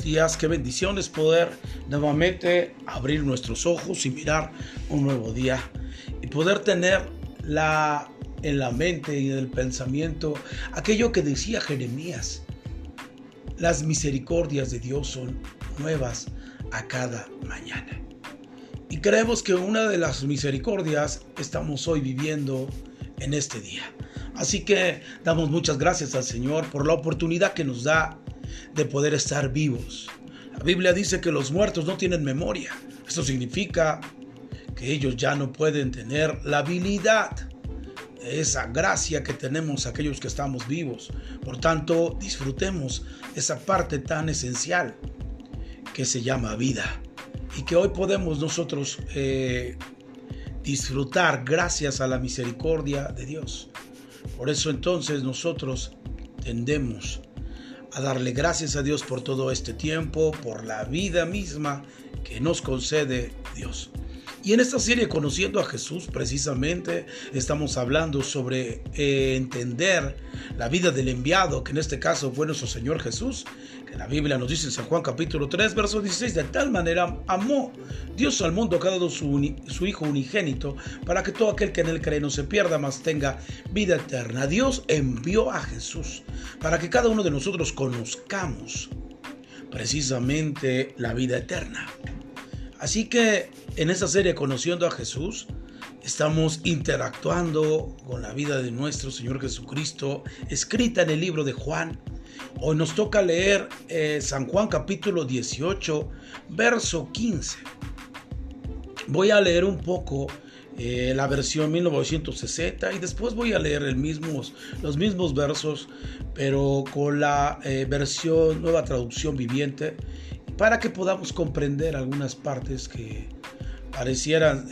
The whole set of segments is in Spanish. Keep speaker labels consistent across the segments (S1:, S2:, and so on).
S1: días, qué bendición es poder nuevamente abrir nuestros ojos y mirar un nuevo día y poder tener la, en la mente y en el pensamiento aquello que decía Jeremías. Las misericordias de Dios son nuevas a cada mañana. Y creemos que una de las misericordias estamos hoy viviendo en este día. Así que damos muchas gracias al Señor por la oportunidad que nos da de poder estar vivos. La Biblia dice que los muertos no tienen memoria. Esto significa que ellos ya no pueden tener la habilidad, esa gracia que tenemos aquellos que estamos vivos. Por tanto, disfrutemos esa parte tan esencial que se llama vida y que hoy podemos nosotros eh, disfrutar gracias a la misericordia de Dios. Por eso entonces nosotros tendemos a darle gracias a Dios por todo este tiempo, por la vida misma que nos concede Dios. Y en esta serie Conociendo a Jesús, precisamente estamos hablando sobre entender la vida del enviado, que en este caso fue nuestro Señor Jesús, la Biblia nos dice en San Juan capítulo 3, verso 16, de tal manera amó Dios al mundo que ha dado su, su Hijo unigénito, para que todo aquel que en él cree no se pierda, mas tenga vida eterna. Dios envió a Jesús para que cada uno de nosotros conozcamos precisamente la vida eterna. Así que en esta serie Conociendo a Jesús, estamos interactuando con la vida de nuestro Señor Jesucristo, escrita en el libro de Juan. Hoy nos toca leer eh, San Juan capítulo 18, verso 15. Voy a leer un poco eh, la versión 1960 y después voy a leer el los mismos versos, pero con la eh, versión nueva traducción viviente para que podamos comprender algunas partes que parecieran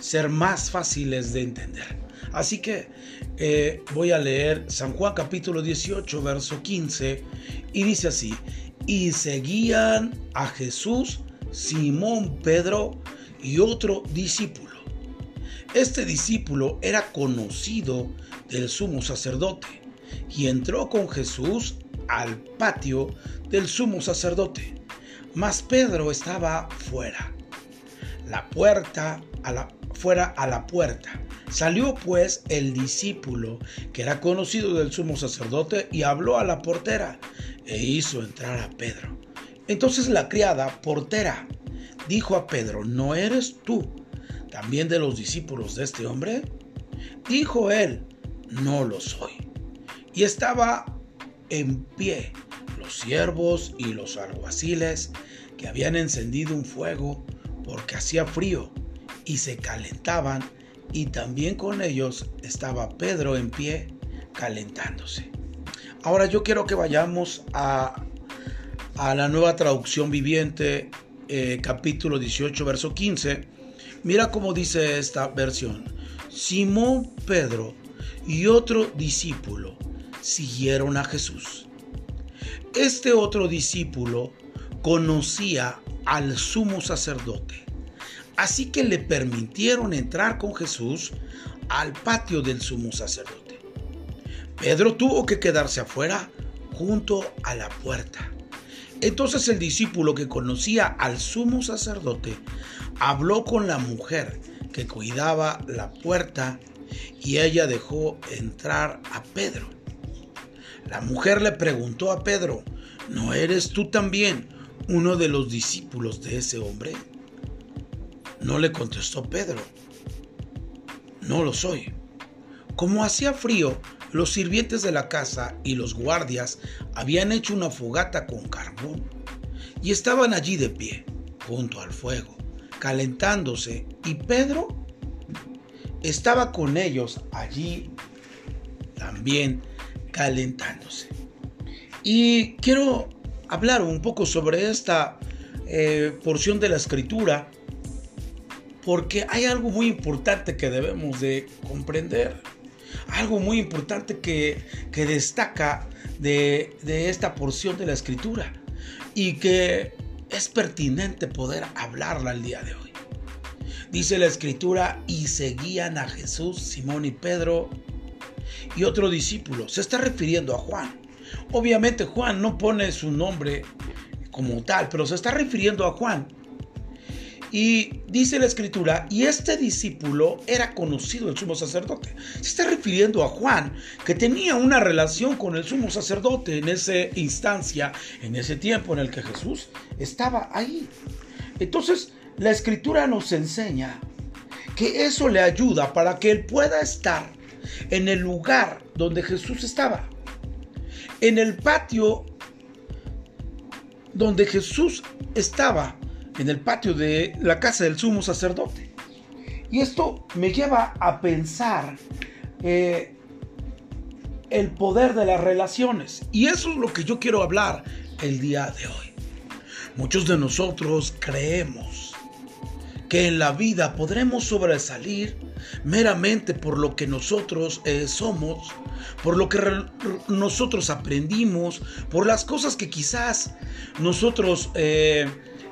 S1: ser más fáciles de entender. Así que eh, voy a leer San Juan capítulo 18, verso 15, y dice así, y seguían a Jesús Simón Pedro y otro discípulo. Este discípulo era conocido del sumo sacerdote y entró con Jesús al patio del sumo sacerdote, mas Pedro estaba fuera. La puerta a la fuera a la puerta. Salió pues el discípulo, que era conocido del sumo sacerdote, y habló a la portera, e hizo entrar a Pedro. Entonces la criada, portera, dijo a Pedro, ¿no eres tú también de los discípulos de este hombre? Dijo él, no lo soy. Y estaba en pie los siervos y los alguaciles que habían encendido un fuego porque hacía frío y se calentaban y también con ellos estaba Pedro en pie calentándose. Ahora yo quiero que vayamos a, a la nueva traducción viviente eh, capítulo 18 verso 15. Mira cómo dice esta versión. Simón Pedro y otro discípulo siguieron a Jesús. Este otro discípulo conocía al sumo sacerdote, así que le permitieron entrar con Jesús al patio del sumo sacerdote. Pedro tuvo que quedarse afuera junto a la puerta. Entonces el discípulo que conocía al sumo sacerdote habló con la mujer que cuidaba la puerta y ella dejó entrar a Pedro. La mujer le preguntó a Pedro, ¿no eres tú también uno de los discípulos de ese hombre? No le contestó Pedro, no lo soy. Como hacía frío, los sirvientes de la casa y los guardias habían hecho una fogata con carbón y estaban allí de pie, junto al fuego, calentándose, y Pedro estaba con ellos allí también calentándose. Y quiero hablar un poco sobre esta eh, porción de la escritura porque hay algo muy importante que debemos de comprender. Algo muy importante que, que destaca de, de esta porción de la escritura y que es pertinente poder hablarla el día de hoy. Dice la escritura, y seguían a Jesús, Simón y Pedro y otro discípulo. Se está refiriendo a Juan. Obviamente Juan no pone su nombre como tal, pero se está refiriendo a Juan. Y dice la escritura, y este discípulo era conocido el sumo sacerdote. Se está refiriendo a Juan, que tenía una relación con el sumo sacerdote en esa instancia, en ese tiempo en el que Jesús estaba ahí. Entonces, la escritura nos enseña que eso le ayuda para que él pueda estar en el lugar donde Jesús estaba. En el patio donde Jesús estaba en el patio de la casa del sumo sacerdote. Y esto me lleva a pensar eh, el poder de las relaciones. Y eso es lo que yo quiero hablar el día de hoy. Muchos de nosotros creemos que en la vida podremos sobresalir meramente por lo que nosotros eh, somos, por lo que nosotros aprendimos, por las cosas que quizás nosotros eh,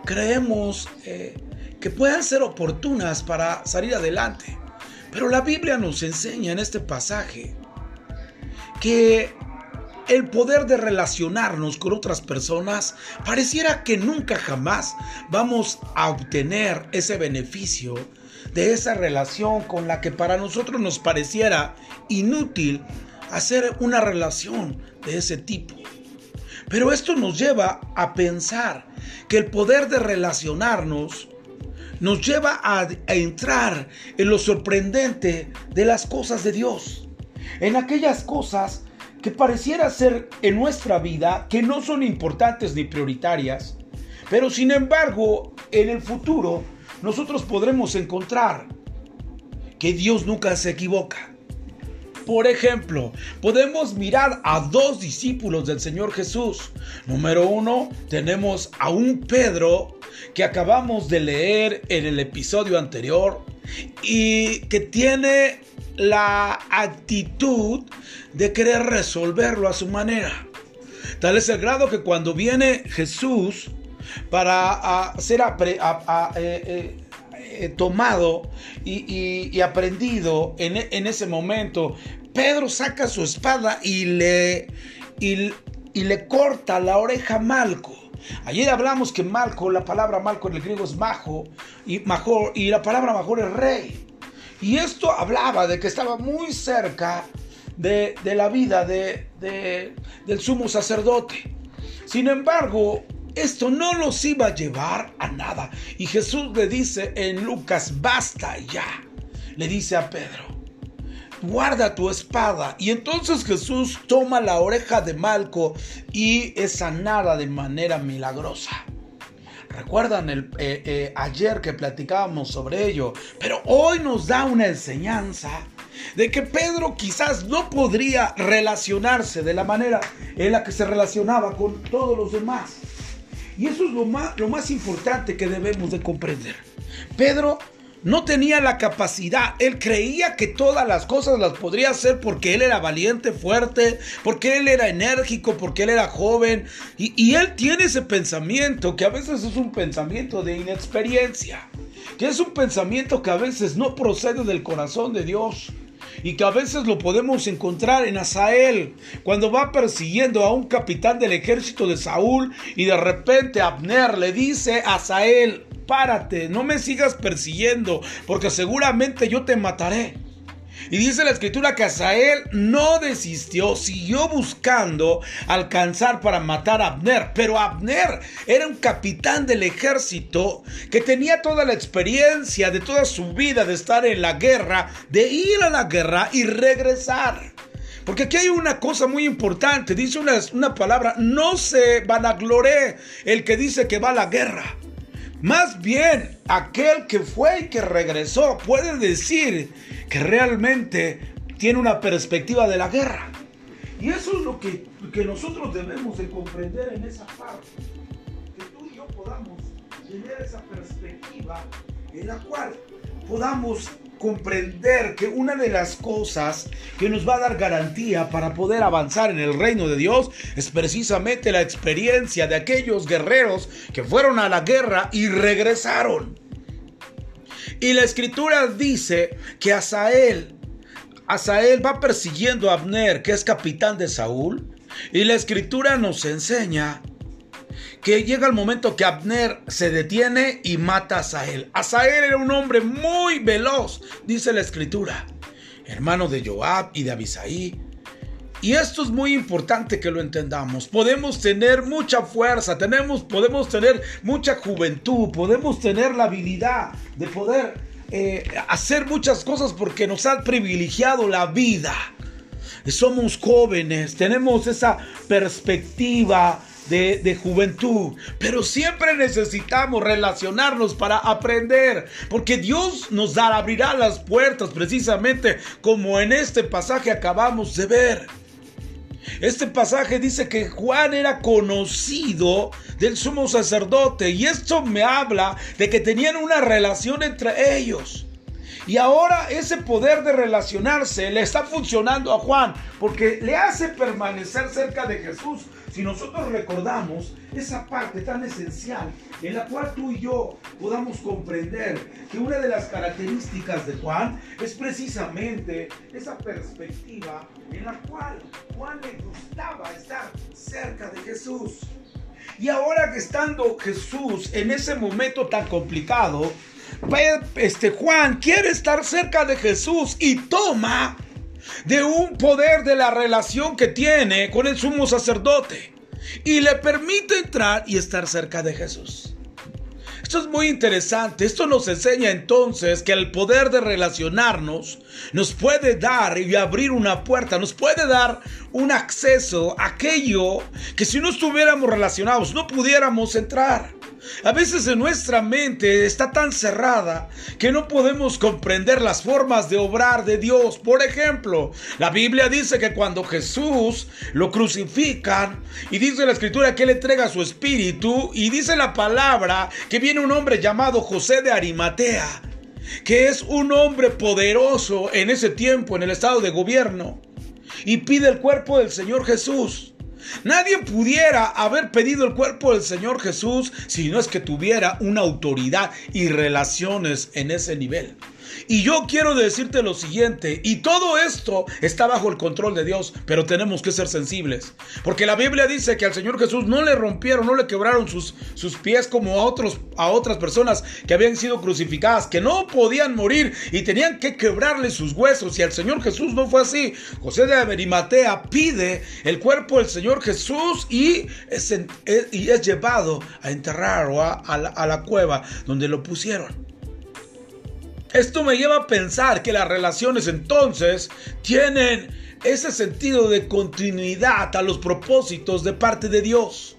S1: creemos eh, que puedan ser oportunas para salir adelante. Pero la Biblia nos enseña en este pasaje que el poder de relacionarnos con otras personas pareciera que nunca jamás vamos a obtener ese beneficio de esa relación con la que para nosotros nos pareciera inútil hacer una relación de ese tipo. Pero esto nos lleva a pensar que el poder de relacionarnos nos lleva a, entrar en lo sorprendente de las cosas de Dios, en aquellas cosas que pareciera ser en nuestra vida que no son importantes ni prioritarias, pero sin embargo en el futuro nosotros podremos encontrar que Dios nunca se equivoca. Por ejemplo, podemos mirar a dos discípulos del Señor Jesús. Número uno, tenemos a un Pedro que acabamos de leer en el episodio anterior y que tiene la actitud de querer resolverlo a su manera. Tal es el grado que cuando viene Jesús para ser eh, eh, eh, tomado y, aprendido en, ese momento, Pedro saca su espada y le, y, le corta la oreja a Malco. Ayer hablamos que Malco, la palabra Malco en el griego es majo y, major, y la palabra major es rey. Y esto hablaba de que estaba muy cerca de, la vida de, del sumo sacerdote. Sin embargo, esto no los iba a llevar a nada. Y Jesús le dice en Lucas, basta ya. Le dice a Pedro, guarda tu espada. Y entonces Jesús toma la oreja de Malco y es sanada de manera milagrosa. Recuerdan el, eh, eh, ayer que platicábamos sobre ello, pero hoy nos da una enseñanza de que Pedro quizás no podría relacionarse de la manera en la que se relacionaba con todos los demás. Y eso es lo más, importante que debemos de comprender. Pedro no tenía la capacidad, él creía que todas las cosas las podría hacer porque él era valiente, fuerte, porque él era enérgico, porque él era joven. Y él tiene ese pensamiento que a veces es un pensamiento de inexperiencia, que es un pensamiento que a veces no procede del corazón de Dios y que a veces lo podemos encontrar en Asael, cuando va persiguiendo a un capitán del ejército de Saúl y de repente Abner le dice a Asael, párate, no me sigas persiguiendo, porque seguramente yo te mataré. Y dice la escritura que Asael no desistió, siguió buscando alcanzar para matar a Abner. Pero Abner era un capitán del ejército que tenía toda la experiencia de toda su vida de estar en la guerra, de ir a la guerra y regresar. Porque aquí hay una cosa muy importante, dice una, una palabra, no se vanaglore el que dice que va a la guerra. Más bien, aquel que fue y que regresó puede decir que realmente tiene una perspectiva de la guerra. Y eso es lo que, que nosotros debemos de comprender en esa parte. Que tú y yo podamos tener esa perspectiva en la cual podamos comprender que una de las cosas que nos va a dar garantía para poder avanzar en el reino de Dios es precisamente la experiencia de aquellos guerreros que fueron a la guerra y regresaron. Y la escritura dice que Asael, Asael va persiguiendo a Abner, que es capitán de Saúl, Y la escritura nos enseña que llega el momento que Abner se detiene y mata a Asael. Asael era un hombre muy veloz, dice la escritura, hermano de Joab y de Abisaí. Y esto es muy importante que lo entendamos. Podemos tener mucha fuerza, tenemos, podemos tener mucha juventud, podemos tener la habilidad de poder eh, hacer muchas cosas porque nos ha privilegiado la vida. Somos jóvenes, tenemos esa perspectiva de, juventud, pero siempre necesitamos relacionarnos para aprender, porque Dios nos abrirá las puertas precisamente como en este pasaje acabamos de ver. Este pasaje dice que Juan era conocido del sumo sacerdote y esto me habla de que tenían una relación entre ellos. Y ahora ese poder de relacionarse le está funcionando a Juan porque le hace permanecer cerca de Jesús. Si nosotros recordamos esa parte tan esencial en la cual tú y yo podamos comprender que una de las características de Juan es precisamente esa perspectiva en la cual Juan le gustaba estar cerca de Jesús. Y ahora que estando Jesús en ese momento tan complicado, este Juan quiere estar cerca de Jesús y toma de un poder de la relación que tiene con el sumo sacerdote y le permite entrar y estar cerca de Jesús. Esto es muy interesante. Esto nos enseña entonces que el poder de relacionarnos nos puede dar y abrir una puerta, nos puede dar un acceso a aquello que si no estuviéramos relacionados no pudiéramos entrar. A veces en nuestra mente está tan cerrada que no podemos comprender las formas de obrar de Dios. Por ejemplo, la Biblia dice que cuando Jesús lo crucifican y dice la escritura que él entrega su espíritu y dice la palabra que viene un hombre llamado José de Arimatea, que es un hombre poderoso en ese tiempo en el estado de gobierno y pide el cuerpo del Señor Jesús. Nadie pudiera haber pedido el cuerpo del Señor Jesús si no es que tuviera una autoridad y relaciones en ese nivel. Y yo quiero decirte lo siguiente, y todo esto está bajo el control de Dios, pero tenemos que ser sensibles. Porque la Biblia dice que al Señor Jesús no le rompieron, no le quebraron sus, sus pies como a, otros, a otras personas que habían sido crucificadas, que no podían morir y tenían que quebrarle sus huesos. Y al Señor Jesús no fue así. José de Aberimatea pide el cuerpo del Señor Jesús y es, llevado a enterrar o a la cueva donde lo pusieron. Esto me lleva a pensar que las relaciones entonces tienen ese sentido de continuidad a los propósitos de parte de Dios.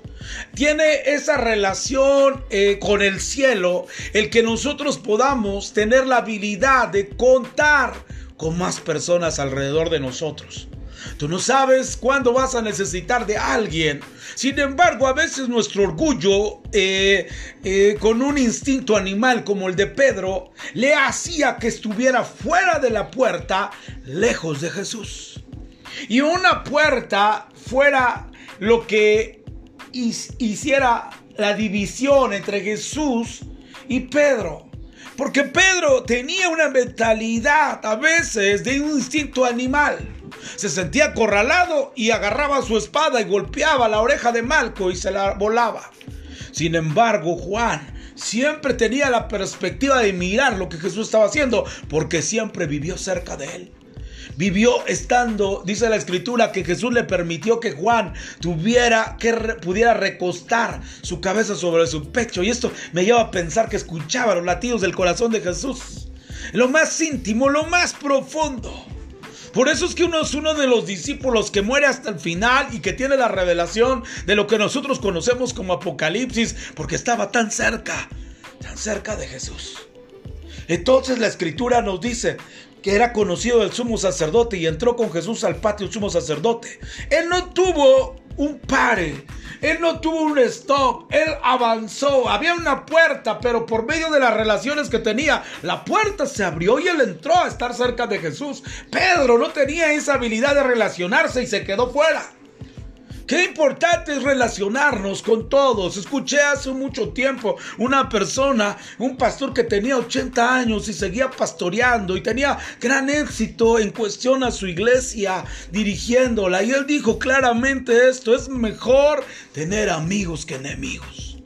S1: Tiene esa relación eh, con el cielo, el que nosotros podamos tener la habilidad de contar con más personas alrededor de nosotros. Tú no sabes cuándo vas a necesitar de alguien. Sin embargo, a veces nuestro orgullo, eh, eh, con un instinto animal como el de Pedro, le hacía que estuviera fuera de la puerta, lejos de Jesús. Y una puerta fuera lo que hiciera la división entre Jesús y Pedro. Porque Pedro tenía una mentalidad a veces de un instinto animal se sentía acorralado y agarraba su espada y golpeaba la oreja de Malco y se la volaba. Sin embargo, Juan siempre tenía la perspectiva de mirar lo que Jesús estaba haciendo, porque siempre vivió cerca de él. Vivió estando, dice la escritura, que Jesús le permitió que Juan tuviera, que pudiera recostar su cabeza sobre su pecho. Y esto me lleva a pensar que escuchaba los latidos del corazón de Jesús. Lo más íntimo, lo más profundo. Por eso es que uno es uno de los discípulos que muere hasta el final y que tiene la revelación de lo que nosotros conocemos como Apocalipsis, porque estaba tan cerca, tan cerca de Jesús. Entonces la escritura nos dice que era conocido del sumo sacerdote y entró con Jesús al patio del sumo sacerdote. Él no tuvo un pare él no tuvo un stop, él avanzó. Había una puerta, pero por medio de las relaciones que tenía, la puerta se abrió y él entró a estar cerca de Jesús. Pedro no tenía esa habilidad de relacionarse y se quedó fuera. Qué importante es relacionarnos con todos. Escuché hace mucho tiempo una persona, un pastor que tenía 80 años y seguía pastoreando y tenía gran éxito en cuestión a su iglesia dirigiéndola. Y él dijo claramente esto, es mejor tener amigos que enemigos.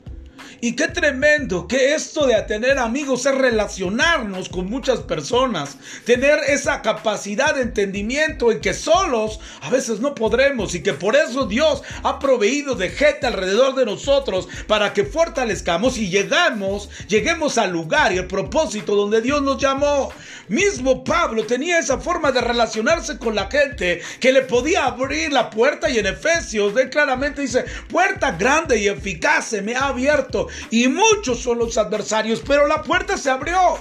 S1: Y qué tremendo que esto de tener amigos es relacionarnos con muchas personas, tener esa capacidad de entendimiento en que solos a veces no podremos y que por eso Dios ha proveído de gente alrededor de nosotros para que fortalezcamos y llegamos, lleguemos al lugar y el propósito donde Dios nos llamó. Mismo Pablo tenía esa forma de relacionarse con la gente que le podía abrir la puerta y en Efesios él claramente dice, puerta grande y eficaz se me ha abierto y muchos son los adversarios, pero la puerta se abrió.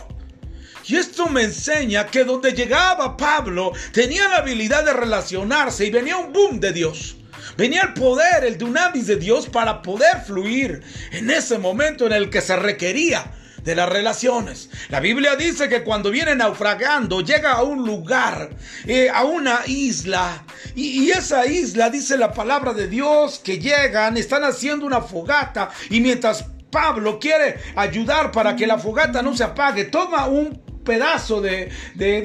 S1: Y esto me enseña que donde llegaba Pablo tenía la habilidad de relacionarse y venía un boom de Dios. Venía el poder, el dunamis de Dios para poder fluir en ese momento en el que se requería de las relaciones. La Biblia dice que cuando viene naufragando llega a un lugar, eh, a una isla, y, y, esa isla dice la palabra de Dios que llegan, están haciendo una fogata, y mientras Pablo quiere ayudar para que la fogata no se apague. Toma un pedazo de,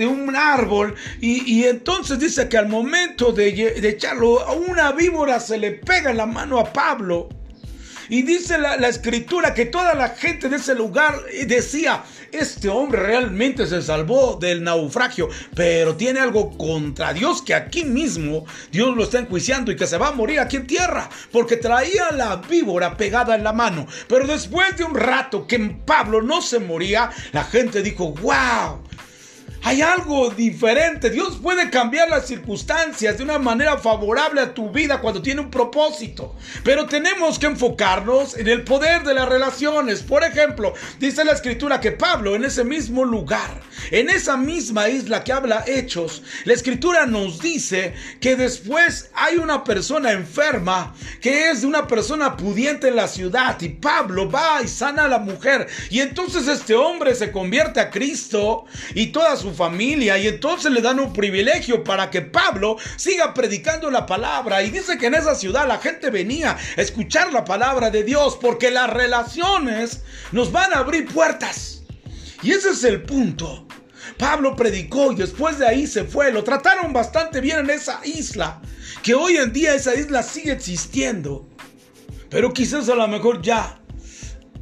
S1: un árbol y, entonces dice que al momento de, de echarlo, una víbora se le pega en la mano a Pablo. Y dice la, escritura que toda la gente de ese lugar decía, este hombre realmente se salvó del naufragio, pero tiene algo contra Dios que aquí mismo Dios lo está enjuiciando y que se va a morir aquí en tierra, porque traía la víbora pegada en la mano. Pero después de un rato que Pablo no se moría, la gente dijo, wow, hay algo diferente. Dios puede cambiar las circunstancias de una manera favorable a tu vida cuando tiene un propósito. Pero tenemos que enfocarnos en el poder de las relaciones. Por ejemplo, dice la escritura que Pablo en ese mismo lugar, en esa misma isla que habla Hechos, la escritura nos dice que después hay una persona enferma que es de una persona pudiente en la ciudad y Pablo va y sana a la mujer y entonces este hombre se convierte a Cristo y toda su familia y entonces le dan un privilegio para que Pablo siga predicando la palabra. Y dice que en esa ciudad la gente venía a escuchar la palabra de Dios porque las relaciones nos van a abrir puertas. Y ese es el punto. Pablo predicó y después de ahí se fue. Lo trataron bastante bien en esa isla. Que hoy en día esa isla sigue existiendo. Pero quizás a lo mejor ya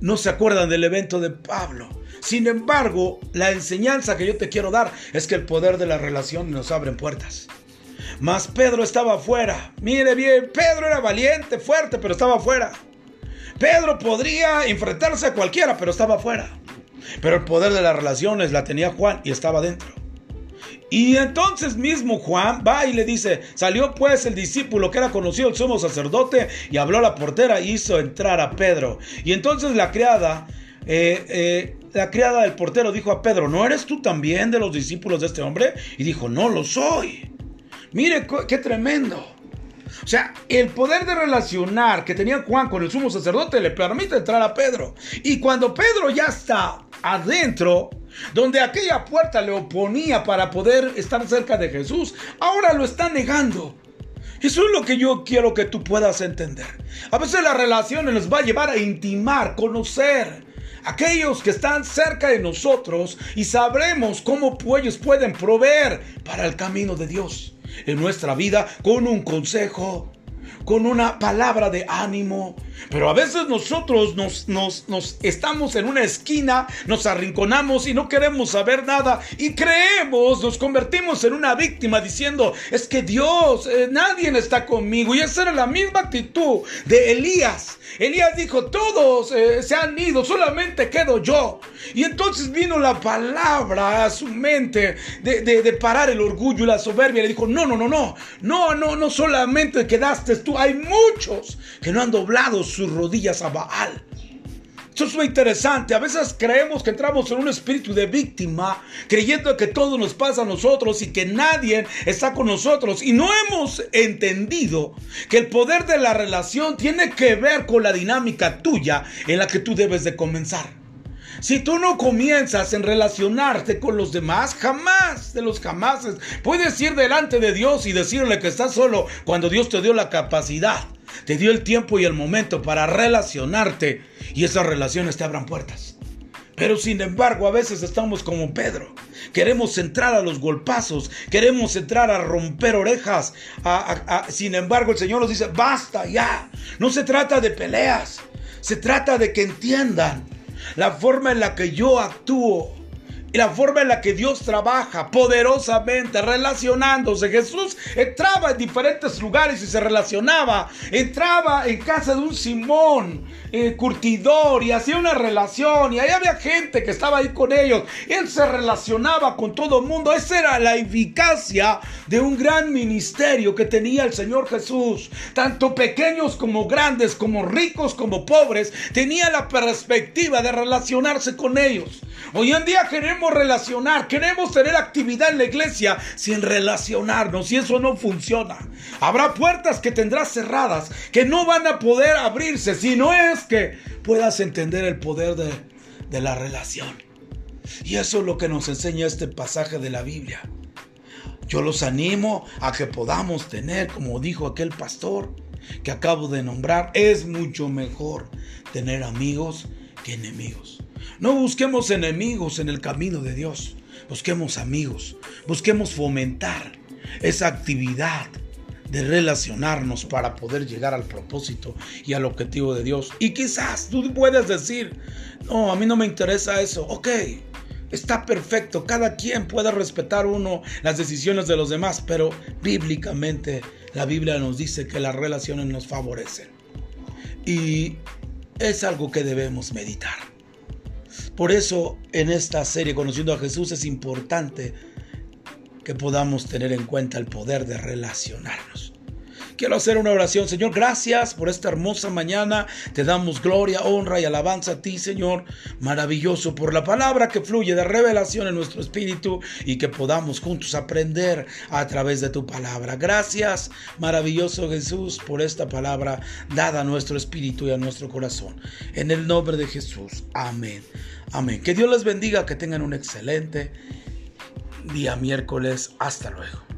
S1: no se acuerdan del evento de Pablo. Sin embargo, la enseñanza que yo te quiero dar es que el poder de la relación nos abre puertas. Mas Pedro estaba afuera. Mire bien, Pedro era valiente, fuerte, pero estaba afuera. Pedro podría enfrentarse a cualquiera, pero estaba afuera. Pero el poder de las relaciones la tenía Juan y estaba dentro. Y entonces mismo Juan va y le dice, salió pues el discípulo que era conocido el sumo sacerdote y habló a la portera y hizo entrar a Pedro. Y entonces la criada eh, eh, la criada del portero dijo a Pedro, ¿no eres tú también de los discípulos de este hombre? Y dijo, no lo soy. Mire qué tremendo. O sea, el poder de relacionar que tenía Juan con el sumo sacerdote le permite entrar a Pedro. Y cuando Pedro ya está adentro, donde aquella puerta le oponía para poder estar cerca de Jesús, ahora lo está negando. Eso es lo que yo quiero que tú puedas entender. A veces las relaciones nos va a llevar a intimar, conocer, aquellos que están cerca de nosotros y sabremos cómo ellos pueden proveer para el camino de Dios en nuestra vida con un consejo, con una palabra de ánimo. Pero a veces nosotros nos, nos, estamos en una esquina, nos arrinconamos y no queremos saber nada y creemos, nos convertimos en una víctima diciendo, es que Dios, eh, nadie está conmigo. Y esa era la misma actitud de Elías. Elías dijo, todos eh, se han ido, solamente quedo yo. Y entonces vino la palabra a su mente de, de parar el orgullo y la soberbia. Le dijo, no, no, no, no, no, no, no solamente quedaste tú, hay muchos que no han doblado sus rodillas a Baal. Eso es muy interesante. A veces creemos que entramos en un espíritu de víctima, creyendo que todo nos pasa a nosotros y que nadie está con nosotros. Y no hemos entendido que el poder de la relación tiene que ver con la dinámica tuya en la que tú debes de comenzar. Si tú no comienzas en relacionarte con los demás, jamás de los jamases puedes ir delante de Dios y decirle que estás solo cuando Dios te dio la capacidad te dio el tiempo y el momento para relacionarte y esas relaciones te abran puertas. Pero sin embargo, a veces estamos como Pedro. Queremos entrar a los golpazos, queremos entrar a romper orejas. sin embargo, el Señor nos dice, basta ya. No se trata de peleas, se trata de que entiendan la forma en la que yo actúo y la forma en la que Dios trabaja poderosamente, relacionándose. Jesús entraba en diferentes lugares y se relacionaba. Entraba en casa de un Simón, eh, curtidor, y hacía una relación. Y ahí había gente que estaba ahí con ellos. Él se relacionaba con todo el mundo. Esa era la eficacia de un gran ministerio que tenía el Señor Jesús. Tanto pequeños como grandes, como ricos como pobres, tenía la perspectiva de relacionarse con ellos. Hoy en día relacionar, queremos tener actividad en la iglesia sin relacionarnos y eso no funciona. Habrá puertas que tendrás cerradas que no van a poder abrirse si no es que puedas entender el poder de, de la relación. Y eso es lo que nos enseña este pasaje de la Biblia. Yo los animo a que podamos tener, como dijo aquel pastor que acabo de nombrar, es mucho mejor tener amigos que enemigos. No busquemos enemigos en el camino de Dios. Busquemos amigos. Busquemos fomentar esa actividad de relacionarnos para poder llegar al propósito y al objetivo de Dios. Y quizás tú puedes decir, no, a mí no me interesa eso. Ok, está perfecto. Cada quien puede respetar uno las decisiones de los demás, pero bíblicamente la Biblia nos dice que las relaciones nos favorecen. Y es algo que debemos meditar. Por eso en esta serie Conociendo a Jesús es importante que podamos tener en cuenta el poder de relacionarnos. Quiero hacer una oración. Señor, gracias por esta hermosa mañana. Te damos gloria, honra y alabanza a ti, Señor. Maravilloso por la palabra que fluye de revelación en nuestro espíritu y que podamos juntos aprender a través de tu palabra. Gracias, maravilloso Jesús, por esta palabra dada a nuestro espíritu y a nuestro corazón. En el nombre de Jesús. Amén. Amén. Que Dios les bendiga, que tengan un excelente día miércoles. Hasta luego.